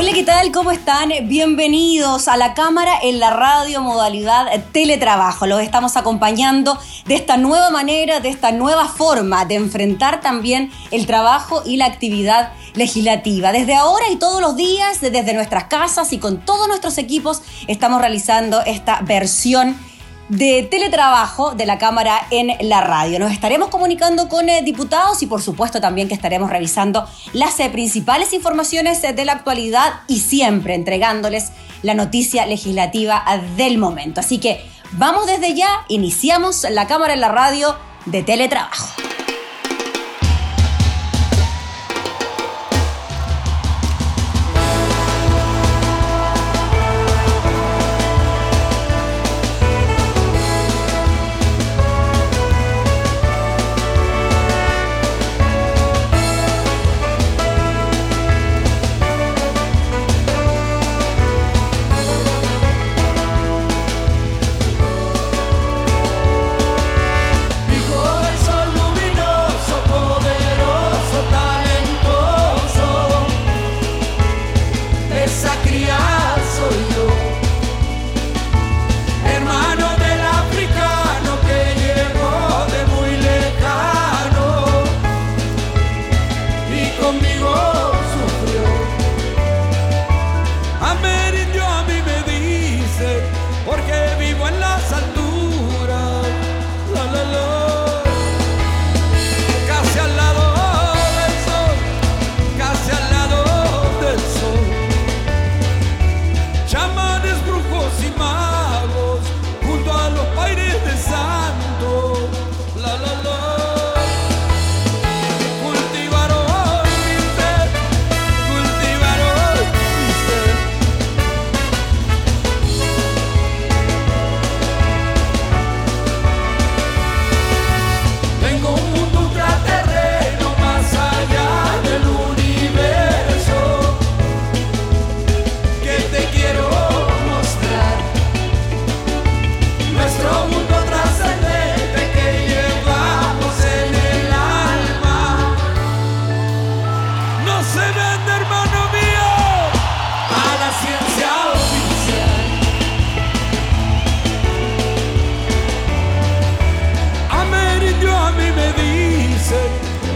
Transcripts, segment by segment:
Hola, ¿qué tal? ¿Cómo están? Bienvenidos a la cámara en la radio modalidad teletrabajo. Los estamos acompañando de esta nueva manera, de esta nueva forma de enfrentar también el trabajo y la actividad legislativa. Desde ahora y todos los días, desde nuestras casas y con todos nuestros equipos, estamos realizando esta versión de teletrabajo de la Cámara en la radio. Nos estaremos comunicando con eh, diputados y por supuesto también que estaremos revisando las eh, principales informaciones eh, de la actualidad y siempre entregándoles la noticia legislativa del momento. Así que vamos desde ya, iniciamos la Cámara en la radio de teletrabajo.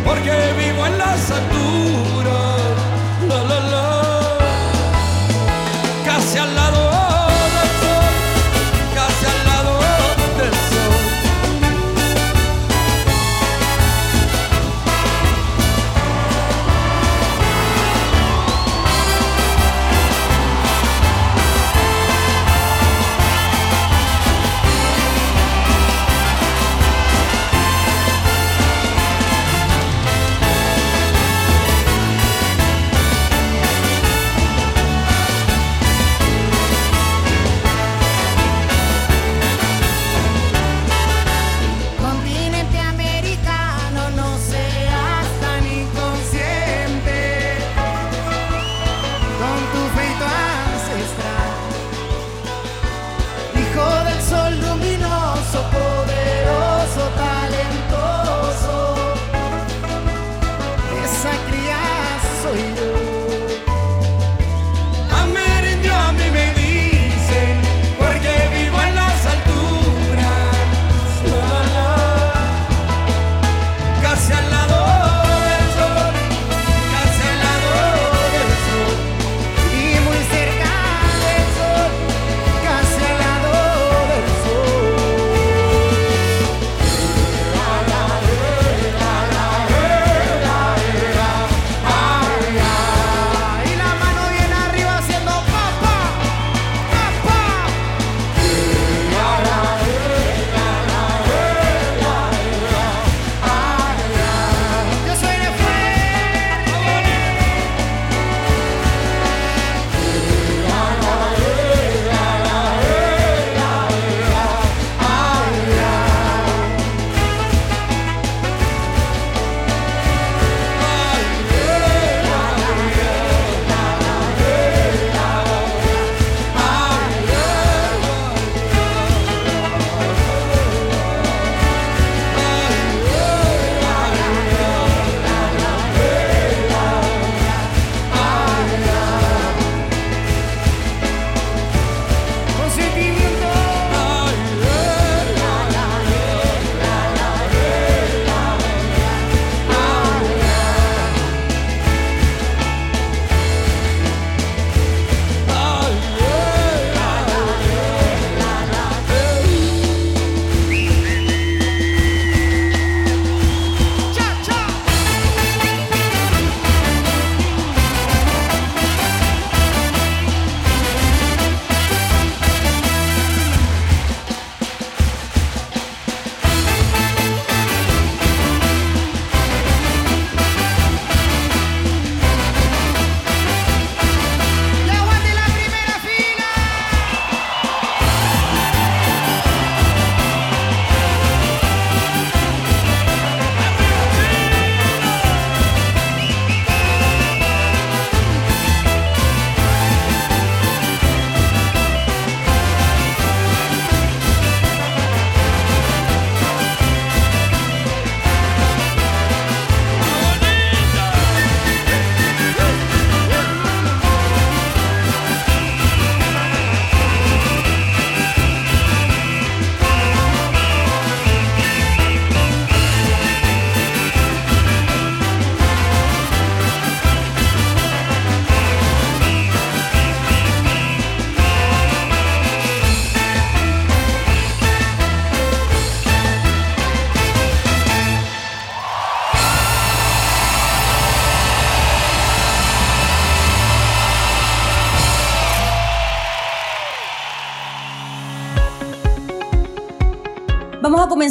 porque vivo en las alturas.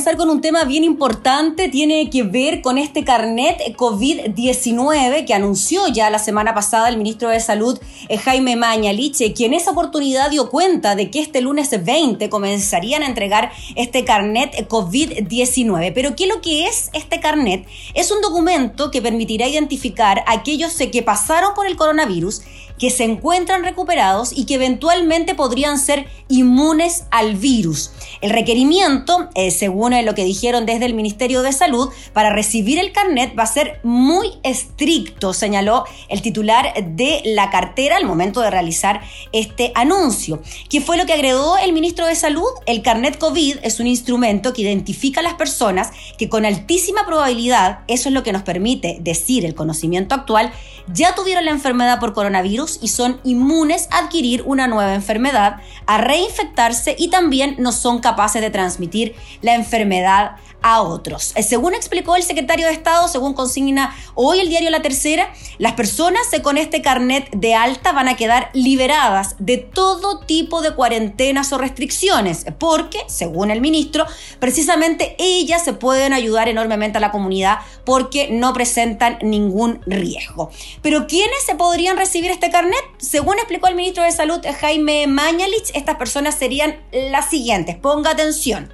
Comenzar con un tema bien importante, tiene que ver con este carnet COVID-19 que anunció ya la semana pasada el ministro de Salud eh, Jaime Mañaliche, quien en esa oportunidad dio cuenta de que este lunes 20 comenzarían a entregar este carnet COVID-19. Pero ¿qué es lo que es este carnet? Es un documento que permitirá identificar a aquellos que pasaron por el coronavirus que se encuentran recuperados y que eventualmente podrían ser inmunes al virus. El requerimiento, eh, según lo que dijeron desde el Ministerio de Salud, para recibir el carnet va a ser muy estricto, señaló el titular de la cartera al momento de realizar este anuncio. ¿Qué fue lo que agregó el ministro de Salud? El carnet COVID es un instrumento que identifica a las personas que con altísima probabilidad, eso es lo que nos permite decir el conocimiento actual, ya tuvieron la enfermedad por coronavirus y son inmunes a adquirir una nueva enfermedad, a reinfectarse y también no son capaces de transmitir la enfermedad a otros. Eh, según explicó el secretario de Estado, según consigna hoy el diario La Tercera, las personas con este carnet de alta van a quedar liberadas de todo tipo de cuarentenas o restricciones, porque, según el ministro, precisamente ellas se pueden ayudar enormemente a la comunidad porque no presentan ningún riesgo. Pero ¿quiénes se podrían recibir este carnet? Según explicó el ministro de Salud Jaime Mañalich, estas personas serían las siguientes. Ponga atención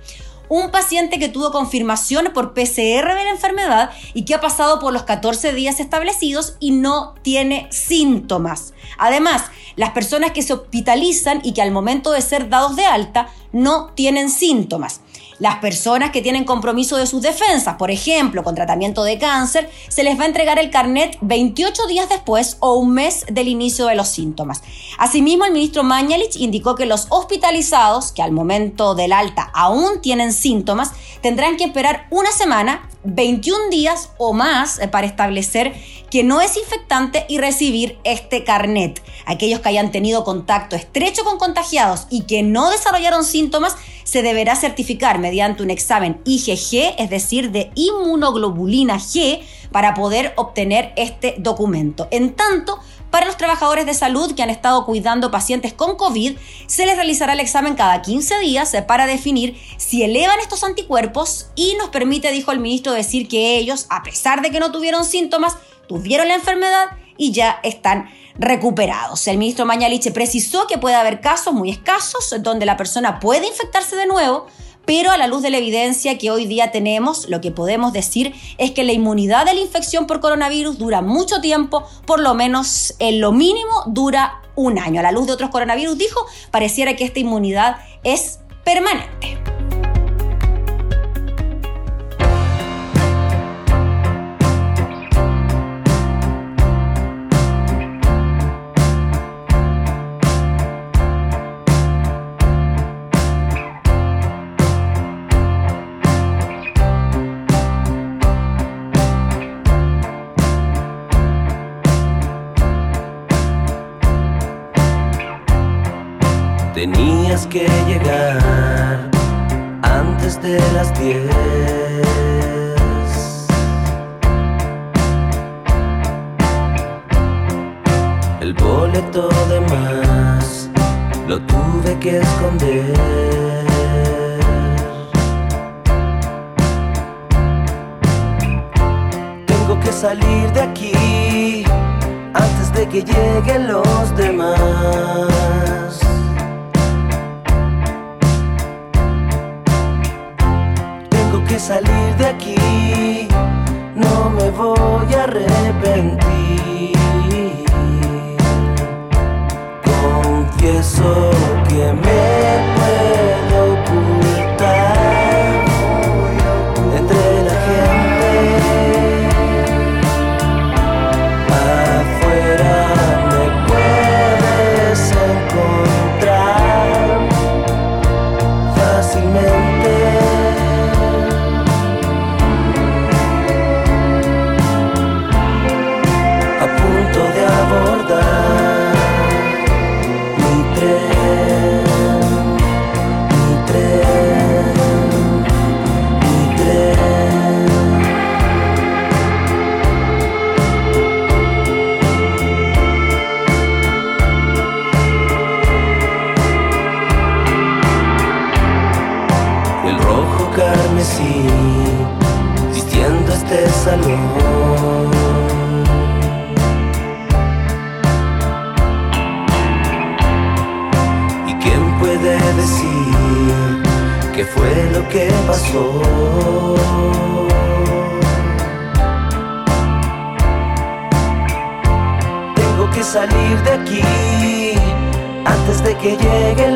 un paciente que tuvo confirmación por PCR de la enfermedad y que ha pasado por los 14 días establecidos y no tiene síntomas. Además, las personas que se hospitalizan y que al momento de ser dados de alta no tienen síntomas. Las personas que tienen compromiso de sus defensas, por ejemplo, con tratamiento de cáncer, se les va a entregar el carnet 28 días después o un mes del inicio de los síntomas. Asimismo, el ministro Mañalich indicó que los hospitalizados, que al momento del alta aún tienen síntomas, tendrán que esperar una semana 21 días o más eh, para establecer que no es infectante y recibir este carnet. Aquellos que hayan tenido contacto estrecho con contagiados y que no desarrollaron síntomas se deberá certificar mediante un examen IgG, es decir, de inmunoglobulina G, para poder obtener este documento. En tanto, para los trabajadores de salud que han estado cuidando pacientes con COVID, se les realizará el examen cada 15 días para definir si elevan estos anticuerpos y nos permite, dijo el ministro, decir que ellos, a pesar de que no tuvieron síntomas, tuvieron la enfermedad y ya están recuperados. El ministro Mañaliche precisó que puede haber casos muy escasos donde la persona puede infectarse de nuevo, pero a la luz de la evidencia que hoy día tenemos, lo que podemos decir es que la inmunidad de la infección por coronavirus dura mucho tiempo, por lo menos en lo mínimo dura un año. A la luz de otros coronavirus, dijo, pareciera que esta inmunidad es permanente. que llegar antes de las 10. Salir de aquí antes de que lleguen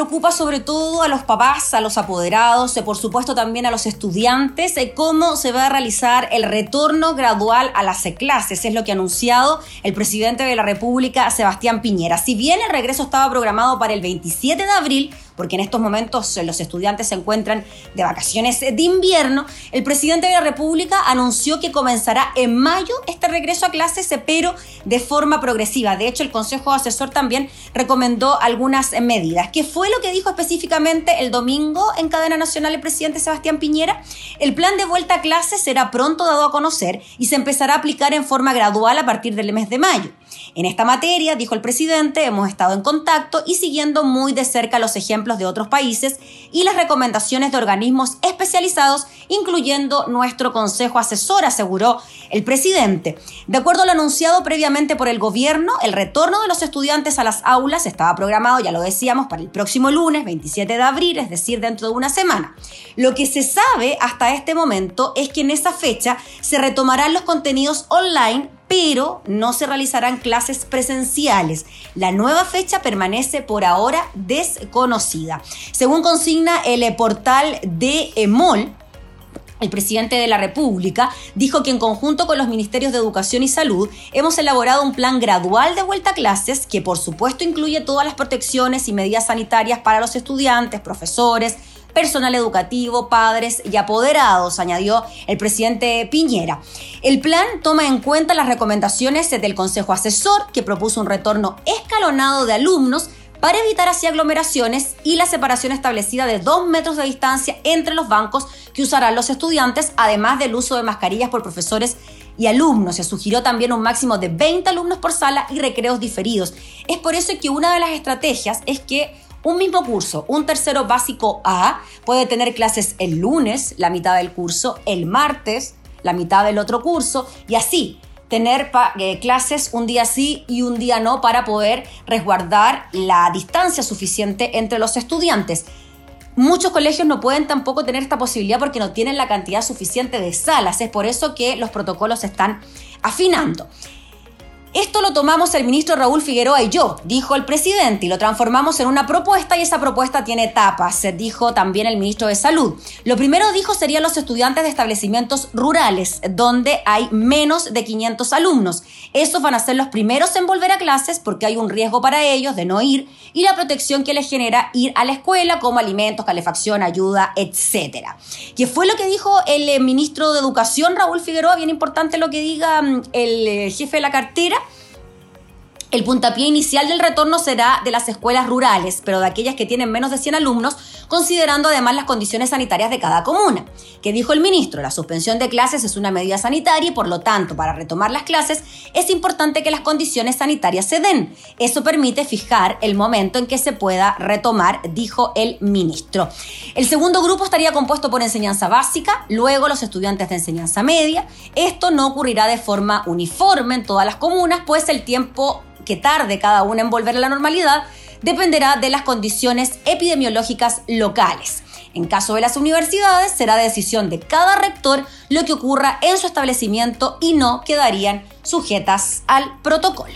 preocupa sobre todo a los papás, a los apoderados, y por supuesto también a los estudiantes, de cómo se va a realizar el retorno gradual a las clases. Es lo que ha anunciado el presidente de la República, Sebastián Piñera. Si bien el regreso estaba programado para el 27 de abril, porque en estos momentos eh, los estudiantes se encuentran de vacaciones de invierno, el presidente de la República anunció que comenzará en mayo este regreso a clases, eh, pero de forma progresiva. De hecho, el Consejo Asesor también recomendó algunas medidas. ¿Qué fue lo que dijo específicamente el domingo en cadena nacional el presidente Sebastián Piñera? El plan de vuelta a clases será pronto dado a conocer y se empezará a aplicar en forma gradual a partir del mes de mayo. En esta materia, dijo el presidente, hemos estado en contacto y siguiendo muy de cerca los ejemplos de otros países y las recomendaciones de organismos especializados, incluyendo nuestro Consejo Asesor, aseguró el presidente. De acuerdo a lo anunciado previamente por el gobierno, el retorno de los estudiantes a las aulas estaba programado, ya lo decíamos, para el próximo lunes 27 de abril, es decir, dentro de una semana. Lo que se sabe hasta este momento es que en esa fecha se retomarán los contenidos online pero no se realizarán clases presenciales. La nueva fecha permanece por ahora desconocida. Según consigna el portal de EMOL, el presidente de la República dijo que en conjunto con los ministerios de Educación y Salud hemos elaborado un plan gradual de vuelta a clases que por supuesto incluye todas las protecciones y medidas sanitarias para los estudiantes, profesores, personal educativo, padres y apoderados, añadió el presidente Piñera. El plan toma en cuenta las recomendaciones del Consejo Asesor, que propuso un retorno escalonado de alumnos para evitar así aglomeraciones y la separación establecida de dos metros de distancia entre los bancos que usarán los estudiantes, además del uso de mascarillas por profesores y alumnos. Se sugirió también un máximo de 20 alumnos por sala y recreos diferidos. Es por eso que una de las estrategias es que un mismo curso, un tercero básico A, puede tener clases el lunes, la mitad del curso, el martes, la mitad del otro curso, y así tener eh, clases un día sí y un día no para poder resguardar la distancia suficiente entre los estudiantes. Muchos colegios no pueden tampoco tener esta posibilidad porque no tienen la cantidad suficiente de salas. Es por eso que los protocolos se están afinando. Esto lo tomamos el ministro Raúl Figueroa y yo, dijo el presidente, y lo transformamos en una propuesta y esa propuesta tiene etapas, dijo también el ministro de Salud. Lo primero dijo serían los estudiantes de establecimientos rurales, donde hay menos de 500 alumnos. Estos van a ser los primeros en volver a clases porque hay un riesgo para ellos de no ir y la protección que les genera ir a la escuela como alimentos, calefacción, ayuda, etc. ¿Qué fue lo que dijo el eh, ministro de Educación Raúl Figueroa? Bien importante lo que diga mm, el eh, jefe de la cartera el puntapié inicial del retorno será de las escuelas rurales, pero de aquellas que tienen menos de 100 alumnos, considerando además las condiciones sanitarias de cada comuna. Que dijo el ministro, la suspensión de clases es una medida sanitaria y por lo tanto, para retomar las clases, es importante que las condiciones sanitarias se den. Eso permite fijar el momento en que se pueda retomar, dijo el ministro. El segundo grupo estaría compuesto por enseñanza básica, luego los estudiantes de enseñanza media. Esto no ocurrirá de forma uniforme en todas las comunas, pues el tiempo que tarde cada una en volver a la normalidad dependerá de las condiciones epidemiológicas locales. En caso de las universidades, será decisión de cada rector lo que ocurra en su establecimiento y no quedarían sujetas al protocolo.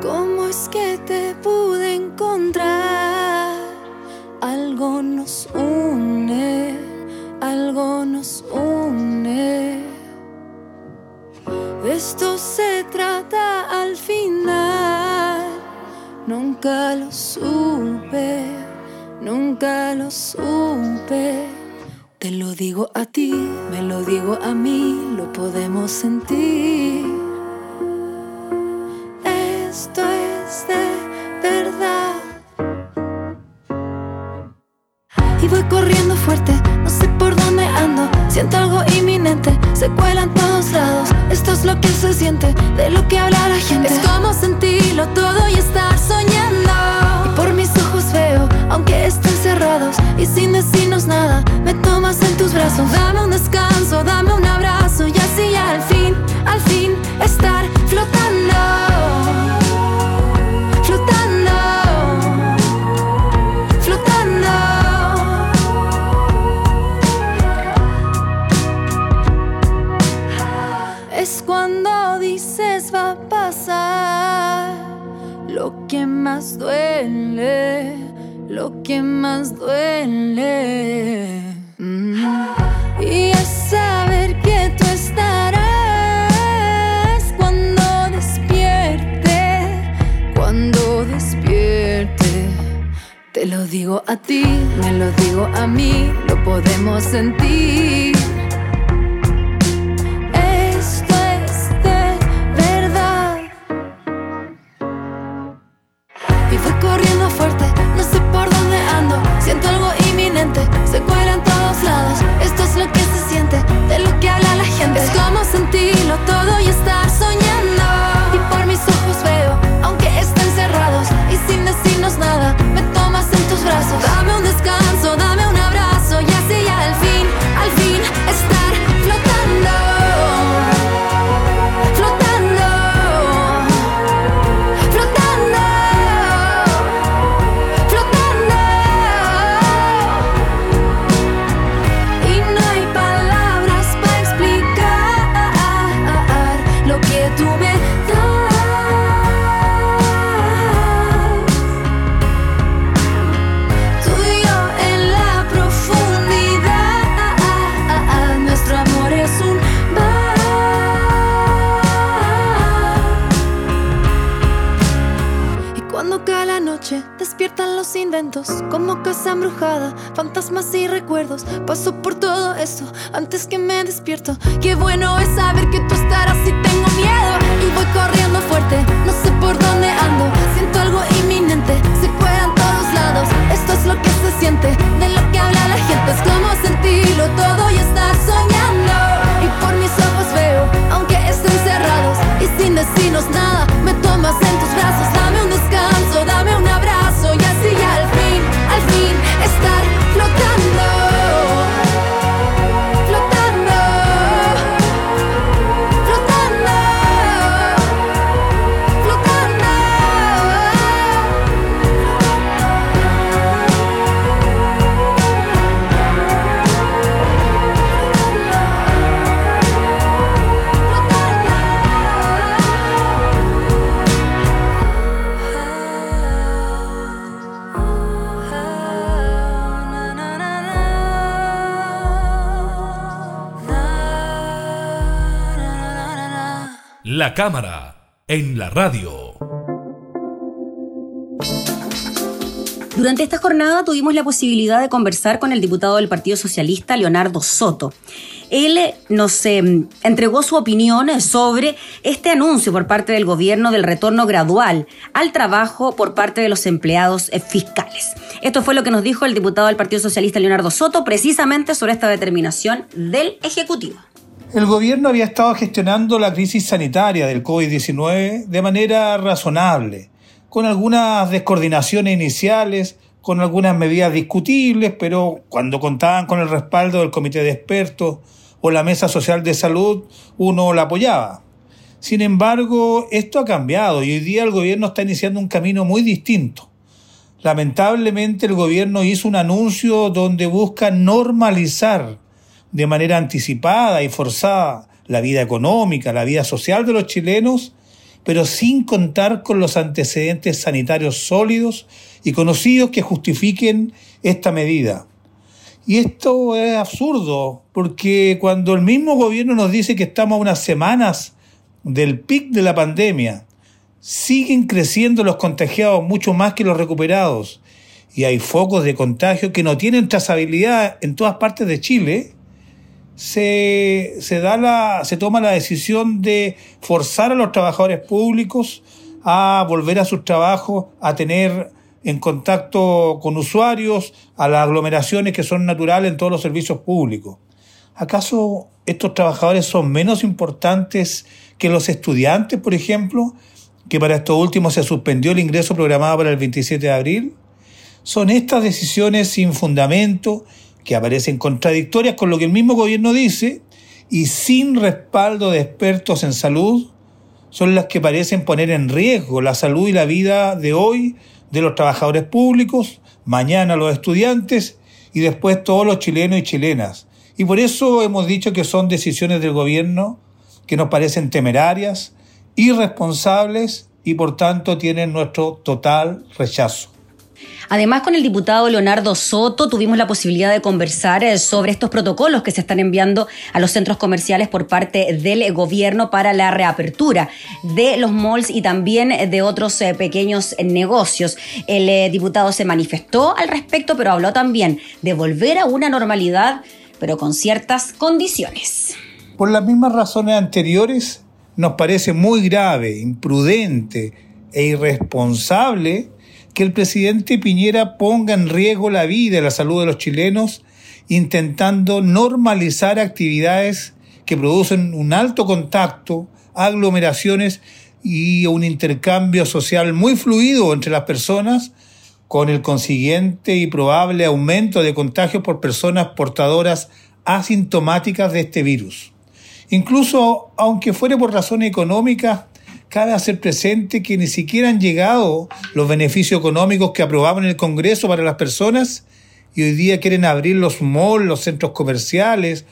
¿Cómo es que te pude encontrar? Algo nos une, algo nos une. Esto se trata al final. Nunca lo supe, nunca lo supe. Te lo digo a ti, me lo digo a mí, lo podemos sentir. Lo que como casa embrujada, fantasmas y recuerdos. Paso por todo eso antes que me despierto. Qué bueno es saber que tú estarás y tengo miedo. Y voy corriendo fuerte, no sé por dónde ando. Siento algo inminente, se cuelan todos lados. Esto es lo que se siente, de lo que habla la gente. Es como sentirlo todo y estar soñando. Y por mis ojos veo, aunque estén cerrados y sin decirnos nada, me tomas en tus brazos. Estar La cámara, en la radio. Durante esta jornada tuvimos la posibilidad de conversar con el diputado del Partido Socialista, Leonardo Soto. Él nos eh, entregó su opinión sobre este anuncio por parte del gobierno del retorno gradual al trabajo por parte de los empleados eh, fiscales. Esto fue lo que nos dijo el diputado del Partido Socialista, Leonardo Soto, precisamente sobre esta determinación del Ejecutivo. El gobierno había estado gestionando la crisis sanitaria del COVID-19 de manera razonable con algunas descoordinaciones iniciales, con algunas medidas discutibles, pero cuando contaban con el respaldo del comité de expertos o la mesa social de salud, uno la apoyaba. Sin embargo, esto ha cambiado y hoy día el gobierno está iniciando un camino muy distinto. Lamentablemente el gobierno hizo un anuncio donde busca normalizar de manera anticipada y forzada la vida económica, la vida social de los chilenos pero sin contar con los antecedentes sanitarios sólidos y conocidos que justifiquen esta medida. Y esto es absurdo, porque cuando el mismo gobierno nos dice que estamos a unas semanas del pic de la pandemia, siguen creciendo los contagiados mucho más que los recuperados, y hay focos de contagio que no tienen trazabilidad en todas partes de Chile, se, se, da la, se toma la decisión de forzar a los trabajadores públicos a volver a sus trabajos, a tener en contacto con usuarios, a las aglomeraciones que son naturales en todos los servicios públicos. ¿Acaso estos trabajadores son menos importantes que los estudiantes, por ejemplo, que para estos últimos se suspendió el ingreso programado para el 27 de abril? Son estas decisiones sin fundamento que aparecen contradictorias con lo que el mismo gobierno dice y sin respaldo de expertos en salud, son las que parecen poner en riesgo la salud y la vida de hoy de los trabajadores públicos, mañana los estudiantes y después todos los chilenos y chilenas. Y por eso hemos dicho que son decisiones del gobierno que nos parecen temerarias, irresponsables y por tanto tienen nuestro total rechazo. Además, con el diputado Leonardo Soto tuvimos la posibilidad de conversar eh, sobre estos protocolos que se están enviando a los centros comerciales por parte del gobierno para la reapertura de los malls y también de otros eh, pequeños negocios. El eh, diputado se manifestó al respecto, pero habló también de volver a una normalidad, pero con ciertas condiciones. Por las mismas razones anteriores, nos parece muy grave, imprudente e irresponsable que el presidente Piñera ponga en riesgo la vida y la salud de los chilenos intentando normalizar actividades que producen un alto contacto, aglomeraciones y un intercambio social muy fluido entre las personas, con el consiguiente y probable aumento de contagios por personas portadoras asintomáticas de este virus. Incluso, aunque fuere por razones económicas, cabe hacer presente que ni siquiera han llegado los beneficios económicos que aprobaban en el Congreso para las personas y hoy día quieren abrir los malls, los centros comerciales,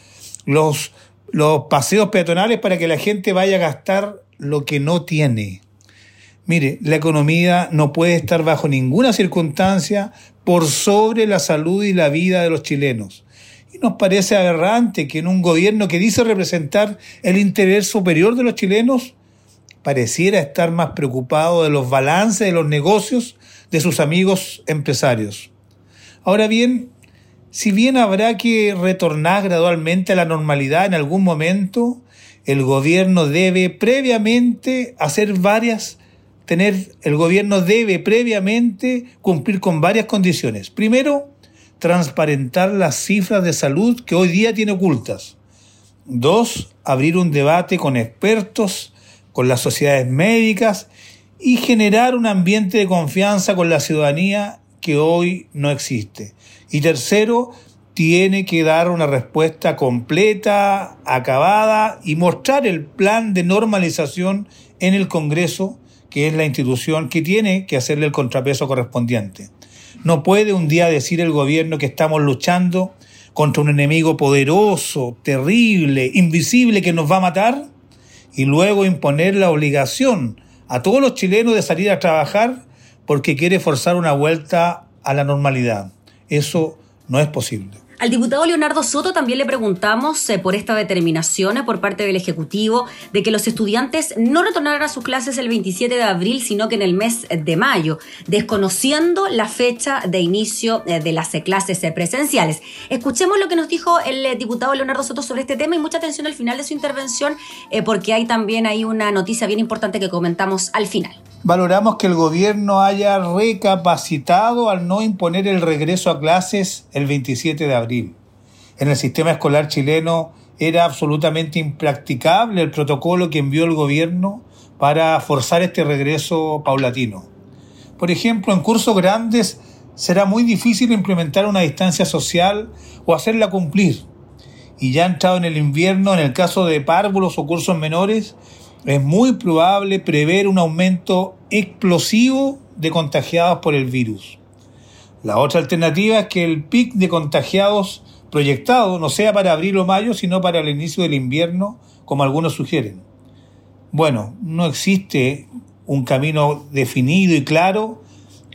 los, los paseos peatonales para que la gente vaya a gastar lo que no tiene. Mire, la economía no puede estar bajo ninguna circunstancia por sobre la salud y la vida de los chilenos. Y nos parece aberrante que en un gobierno que dice representar el interés superior de los chilenos, pareciera estar más preocupado de los balances de los negocios de sus amigos empresarios. Ahora bien, si bien habrá que retornar gradualmente a la normalidad en algún momento, el gobierno debe previamente hacer varias, tener, el gobierno debe previamente cumplir con varias condiciones. Primero, transparentar las cifras de salud que hoy día tiene ocultas. Dos, abrir un debate con expertos con las sociedades médicas y generar un ambiente de confianza con la ciudadanía que hoy no existe. Y tercero, tiene que dar una respuesta completa, acabada y mostrar el plan de normalización en el Congreso, que es la institución que tiene que hacerle el contrapeso correspondiente. No puede un día decir el gobierno que estamos luchando contra un enemigo poderoso, terrible, invisible que nos va a matar y luego imponer la obligación a todos los chilenos de salir a trabajar porque quiere forzar una vuelta a la normalidad. Eso no es posible. Al diputado Leonardo Soto también le preguntamos eh, por esta determinación por parte del Ejecutivo de que los estudiantes no retornaran a sus clases el 27 de abril, sino que en el mes de mayo, desconociendo la fecha de inicio eh, de las clases eh, presenciales. Escuchemos lo que nos dijo el diputado Leonardo Soto sobre este tema y mucha atención al final de su intervención, porque hay también ahí una noticia bien importante que comentamos al final. Valoramos que el gobierno haya recapacitado al no imponer el regreso a clases el 27 de abril en el sistema escolar chileno era absolutamente impracticable el protocolo que envió el gobierno para forzar este regreso paulatino. Por ejemplo, en cursos grandes será muy difícil implementar una distancia social o hacerla cumplir. Y ya entrado en el invierno, en el caso de párvulos o cursos menores, es muy probable prever un aumento explosivo de contagiados por el virus. La otra alternativa es que el pic de contagiados proyectado no sea para abril o mayo, sino para el inicio del invierno, como algunos sugieren. Bueno, no existe un camino definido y claro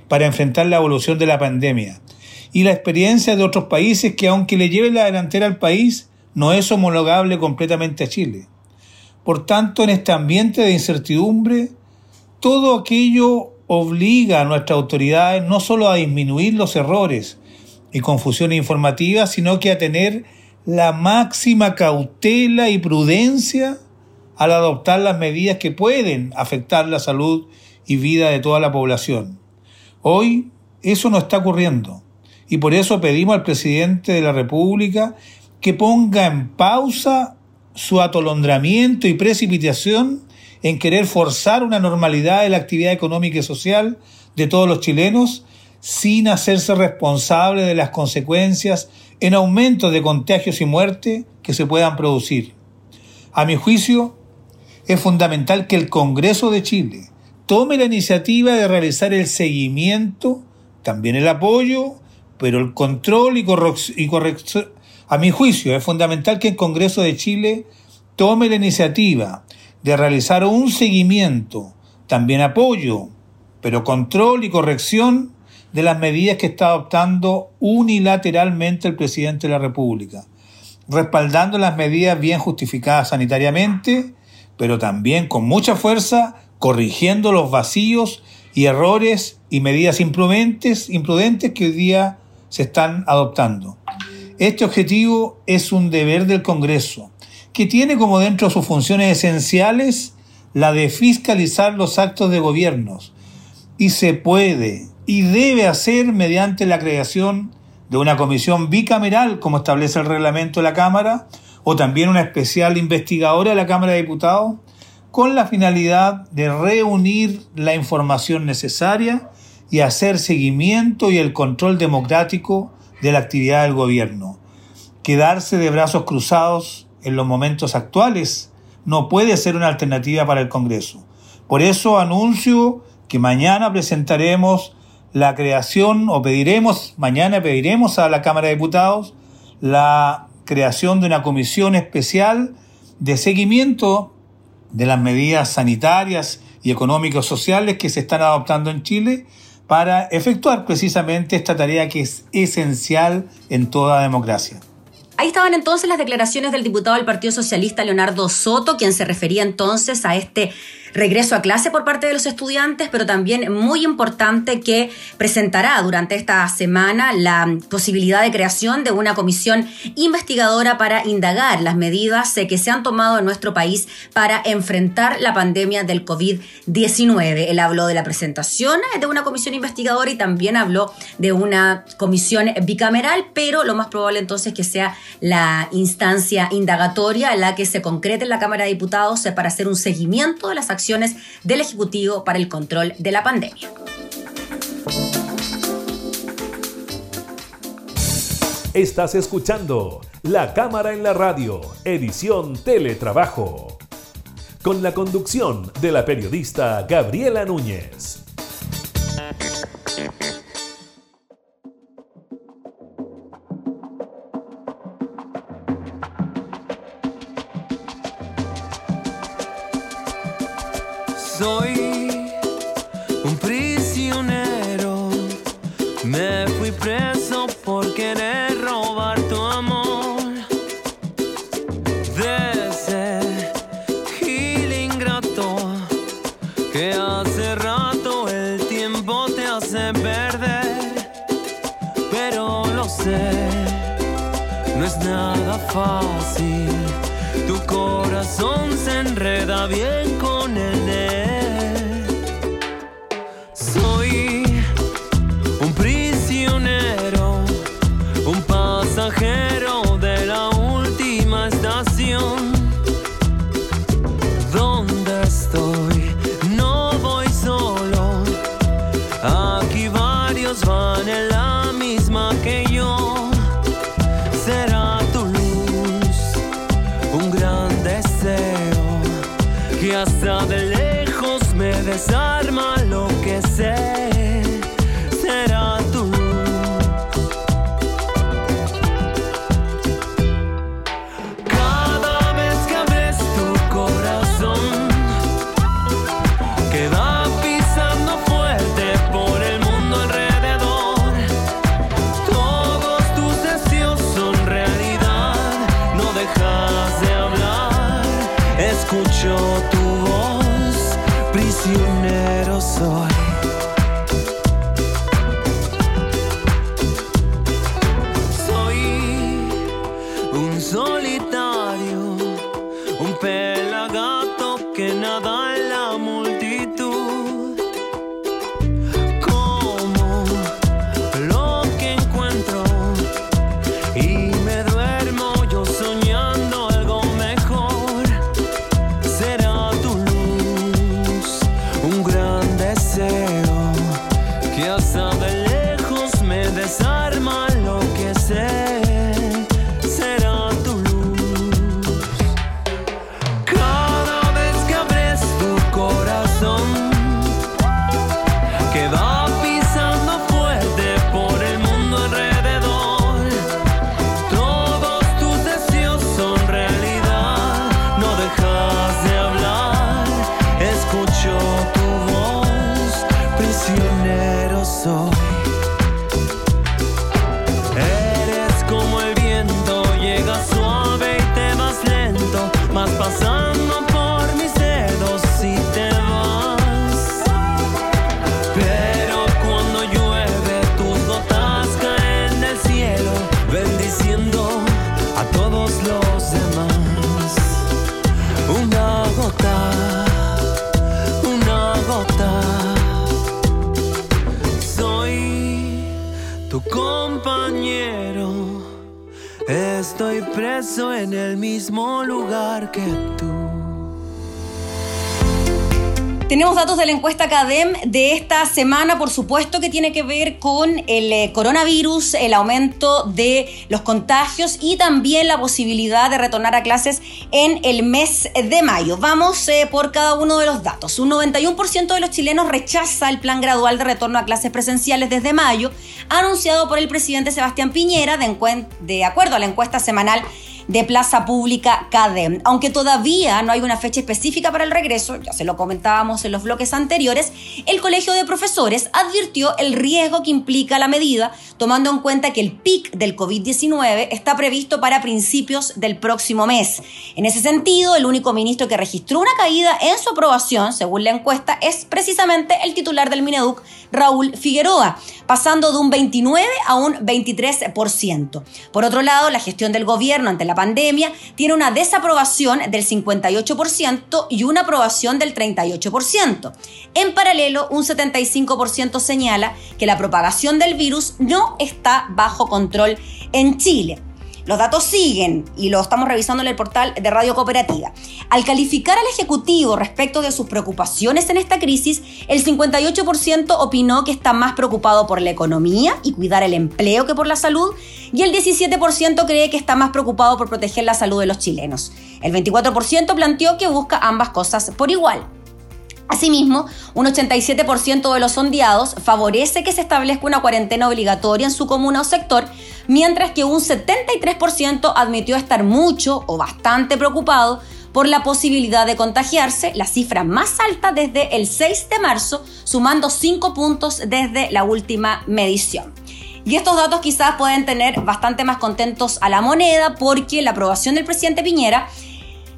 para enfrentar la evolución de la pandemia. Y la experiencia de otros países que aunque le lleve la delantera al país, no es homologable completamente a Chile. Por tanto, en este ambiente de incertidumbre, todo aquello obliga a nuestras autoridades no solo a disminuir los errores y confusiones informativas, sino que a tener la máxima cautela y prudencia al adoptar las medidas que pueden afectar la salud y vida de toda la población. Hoy eso no está ocurriendo y por eso pedimos al presidente de la República que ponga en pausa su atolondramiento y precipitación en querer forzar una normalidad de la actividad económica y social de todos los chilenos sin hacerse responsable de las consecuencias en aumento de contagios y muerte que se puedan producir. A mi juicio, es fundamental que el Congreso de Chile tome la iniciativa de realizar el seguimiento, también el apoyo, pero el control y, corrección. A mi juicio, es fundamental que el Congreso de Chile tome la iniciativa de realizar un seguimiento, también apoyo, pero control y corrección de las medidas que está adoptando unilateralmente el presidente de la República, respaldando las medidas bien justificadas sanitariamente, pero también con mucha fuerza corrigiendo los vacíos y errores y medidas imprudentes, imprudentes que hoy día se están adoptando. Este objetivo es un deber del Congreso, que tiene como dentro de sus funciones esenciales la de fiscalizar los actos de gobiernos y se puede y debe hacer mediante la creación de una comisión bicameral, como establece el reglamento de la Cámara, o también una especial investigadora de la Cámara de Diputados, con la finalidad de reunir la información necesaria y hacer seguimiento y el control democrático de la actividad del gobierno. Quedarse de brazos cruzados en los momentos actuales no puede ser una alternativa para el Congreso. Por eso anuncio que mañana presentaremos la creación o pediremos, mañana pediremos a la Cámara de Diputados la creación de una comisión especial de seguimiento de las medidas sanitarias y económicos sociales que se están adoptando en Chile para efectuar precisamente esta tarea que es esencial en toda democracia. Ahí estaban entonces las declaraciones del diputado del Partido Socialista Leonardo Soto, quien se refería entonces a este regreso a clase por parte de los estudiantes, pero también muy importante que presentará durante esta semana la posibilidad de creación de una comisión investigadora para indagar las medidas que se han tomado en nuestro país para enfrentar la pandemia del COVID-19. Él habló de la presentación de una comisión investigadora y también habló de una comisión bicameral, pero lo más probable entonces es que sea la instancia indagatoria la que se concrete en la Cámara de Diputados para hacer un seguimiento de las acciones del Ejecutivo para el control de la pandemia. Estás escuchando La Cámara en la Radio, edición Teletrabajo, con la conducción de la periodista Gabriela Núñez. Soy preso en el mismo lugar que tú. Tenemos datos de la encuesta CADEM de esta semana, por supuesto, que tiene que ver con el eh, coronavirus, el aumento de los contagios y también la posibilidad de retornar a clases en el mes de mayo. Vamos eh, por cada uno de los datos. Un 91% de los chilenos rechaza el plan gradual de retorno a clases presenciales desde mayo, anunciado por el presidente Sebastián Piñera, de, de acuerdo a la encuesta semanal de Plaza Pública CADEM. Aunque todavía no hay una fecha específica para el regreso, ya se lo comentábamos en los bloques anteriores, el Colegio de Profesores advirtió el riesgo que implica la medida, tomando en cuenta que el pic del COVID-19 está previsto para principios del próximo mes. En ese sentido, el único ministro que registró una caída en su aprobación, según la encuesta, es precisamente el titular del Mineduc, Raúl Figueroa, pasando de un 29 a un 23%. Por otro lado, la gestión del gobierno ante la pandemia tiene una desaprobación del 58% y una aprobación del 38%. En paralelo, un 75% señala que la propagación del virus no está bajo control en Chile. Los datos siguen y lo estamos revisando en el portal de Radio Cooperativa. Al calificar al Ejecutivo respecto de sus preocupaciones en esta crisis, el 58% opinó que está más preocupado por la economía y cuidar el empleo que por la salud, y el 17% cree que está más preocupado por proteger la salud de los chilenos. El 24% planteó que busca ambas cosas por igual. Asimismo, un 87% de los sondeados favorece que se establezca una cuarentena obligatoria en su comuna o sector, mientras que un 73% admitió estar mucho o bastante preocupado por la posibilidad de contagiarse, la cifra más alta desde el 6 de marzo, sumando 5 puntos desde la última medición. Y estos datos quizás pueden tener bastante más contentos a la moneda porque la aprobación del presidente Piñera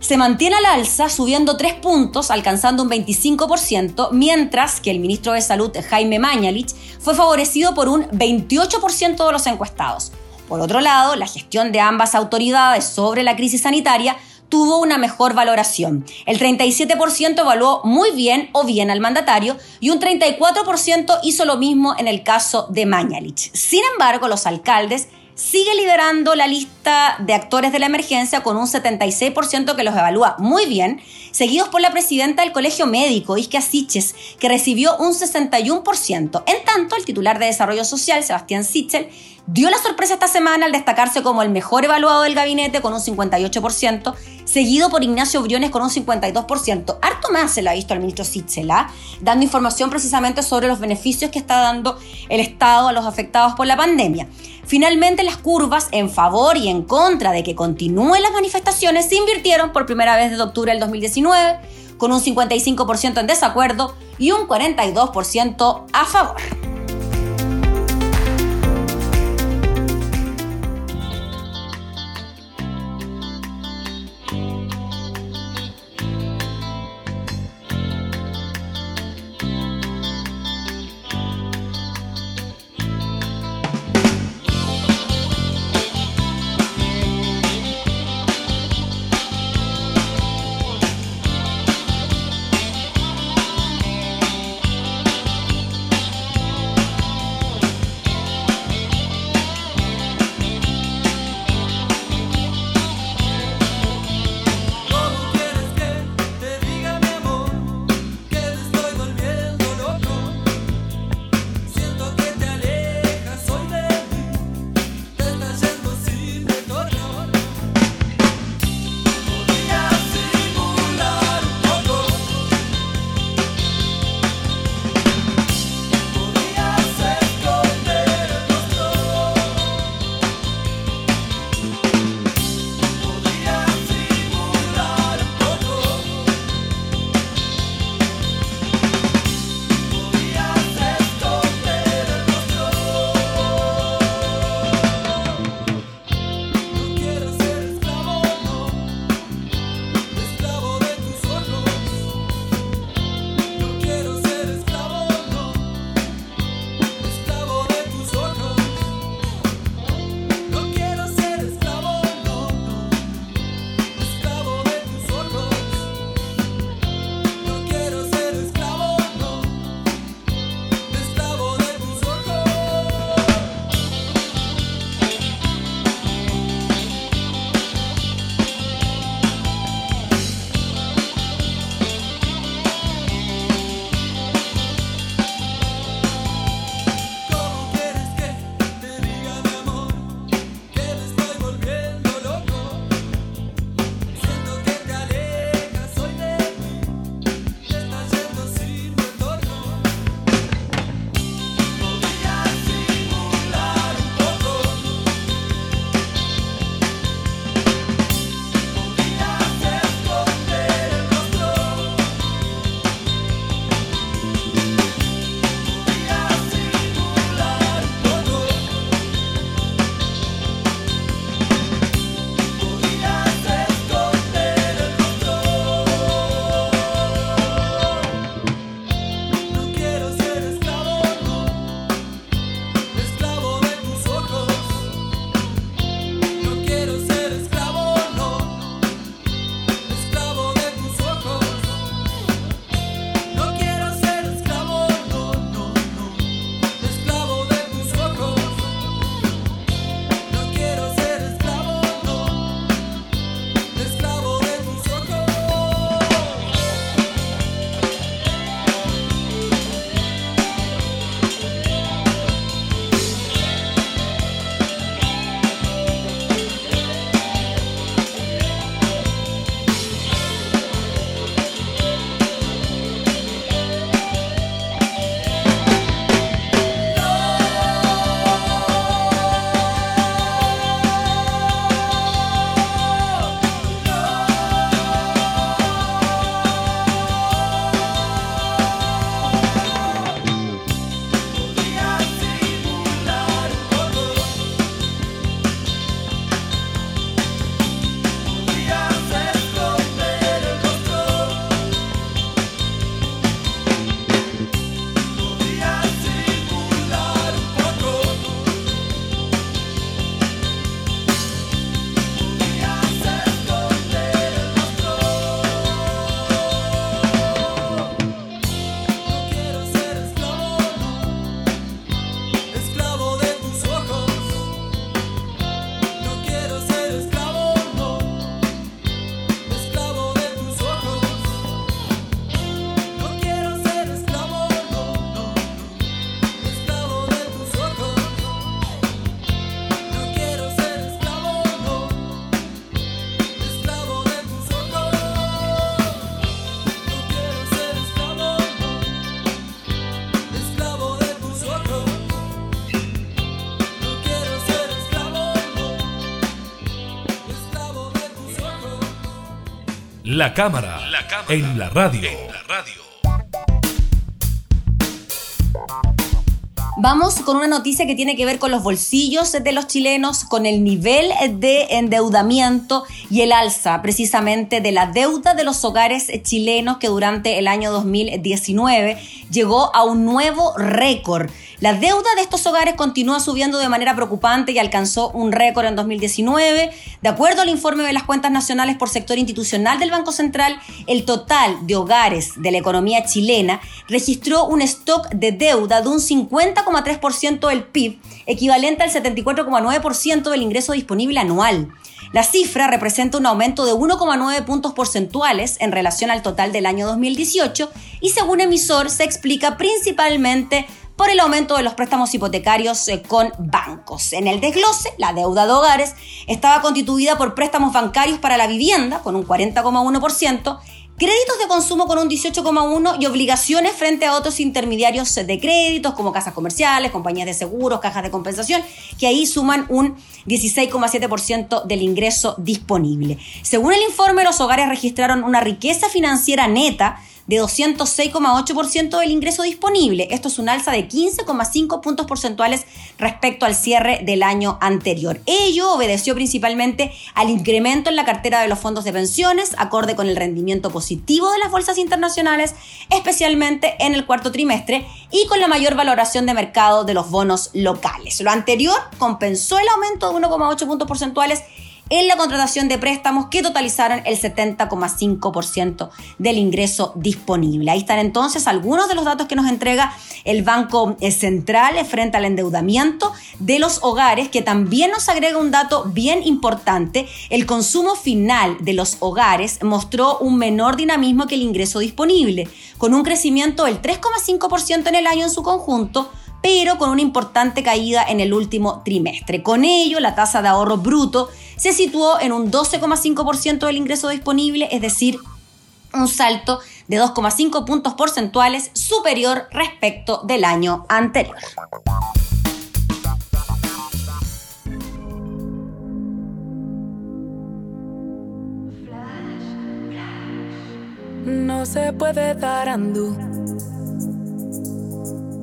se mantiene al alza, subiendo 3 puntos, alcanzando un 25%, mientras que el ministro de Salud, Jaime Mañalich, fue favorecido por un 28% de los encuestados. Por otro lado, la gestión de ambas autoridades sobre la crisis sanitaria tuvo una mejor valoración. El 37% evaluó muy bien o bien al mandatario y un 34% hizo lo mismo en el caso de Mañalich. Sin embargo, los alcaldes sigue liderando la lista de actores de la emergencia con un 76% que los evalúa muy bien, seguidos por la presidenta del Colegio Médico, Iskia Siches, que recibió un 61%. En tanto, el titular de Desarrollo Social, Sebastián Sichel, dio la sorpresa esta semana al destacarse como el mejor evaluado del gabinete con un 58%, seguido por Ignacio Briones con un 52%. Harto más se lo ha visto al ministro Sichel, ¿ah? dando información precisamente sobre los beneficios que está dando el Estado a los afectados por la pandemia. Finalmente, las curvas en favor y en contra de que continúen las manifestaciones se invirtieron por primera vez desde octubre del 2019, con un 55% en desacuerdo y un 42% a favor. La cámara, en la radio. Vamos con una noticia que tiene que ver con los bolsillos de los chilenos, con el nivel de endeudamiento y el alza precisamente de la deuda de los hogares chilenos que durante el año 2019 llegó a un nuevo récord. La deuda de estos hogares continúa subiendo de manera preocupante y alcanzó un récord en 2019. De acuerdo al informe de las cuentas nacionales por sector institucional del Banco Central, el total de hogares de la economía chilena registró un stock de deuda de un 50,3% del PIB, equivalente al 74,9% del ingreso disponible anual. La cifra representa un aumento de 1,9 puntos porcentuales en relación al total del año 2018 y según emisor se explica principalmente por el aumento de los préstamos hipotecarios eh, con bancos. En el desglose, la deuda de hogares estaba constituida por préstamos bancarios para la vivienda, con un 40,1%, créditos de consumo con un 18,1% y obligaciones frente a otros intermediarios de créditos como casas comerciales, compañías de seguros, cajas de compensación, que ahí suman un 16,7% del ingreso disponible. Según el informe, los hogares registraron una riqueza financiera neta de 206,8% del ingreso disponible. Esto es un alza de 15,5 puntos porcentuales respecto al cierre del año anterior. Ello obedeció principalmente al incremento en la cartera de los fondos de pensiones, acorde con el rendimiento positivo de las bolsas internacionales, especialmente en el cuarto trimestre, y con la mayor valoración de mercado de los bonos locales. Lo anterior compensó el aumento de 1,8 puntos porcentuales en la contratación de préstamos que totalizaron el 70,5% del ingreso disponible. Ahí están entonces algunos de los datos que nos entrega el Banco Central frente al endeudamiento de los hogares, que también nos agrega un dato bien importante. El consumo final de los hogares mostró un menor dinamismo que el ingreso disponible, con un crecimiento del 3,5% en el año en su conjunto, pero con una importante caída en el último trimestre. Con ello, la tasa de ahorro bruto se situó en un 12,5% del ingreso disponible, es decir, un salto de 2,5 puntos porcentuales superior respecto del año anterior. No se puede dar andú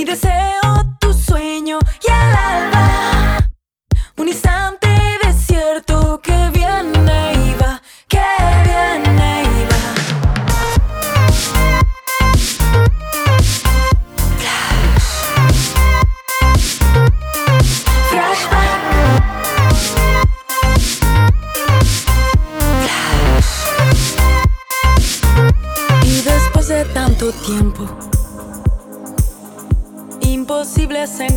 Mi deseo, tu sueño y el alba. Un instante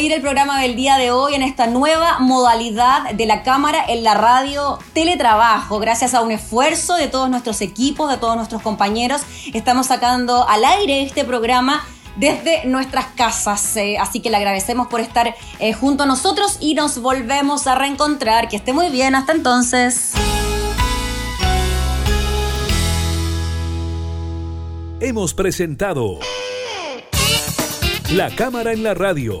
Despedir el programa del día de hoy en esta nueva modalidad de la cámara en la radio teletrabajo. Gracias a un esfuerzo de todos nuestros equipos, de todos nuestros compañeros, estamos sacando al aire este programa desde nuestras casas. Eh, así que le agradecemos por estar eh, junto a nosotros y nos volvemos a reencontrar. Que esté muy bien, hasta entonces. Hemos presentado La Cámara en la Radio,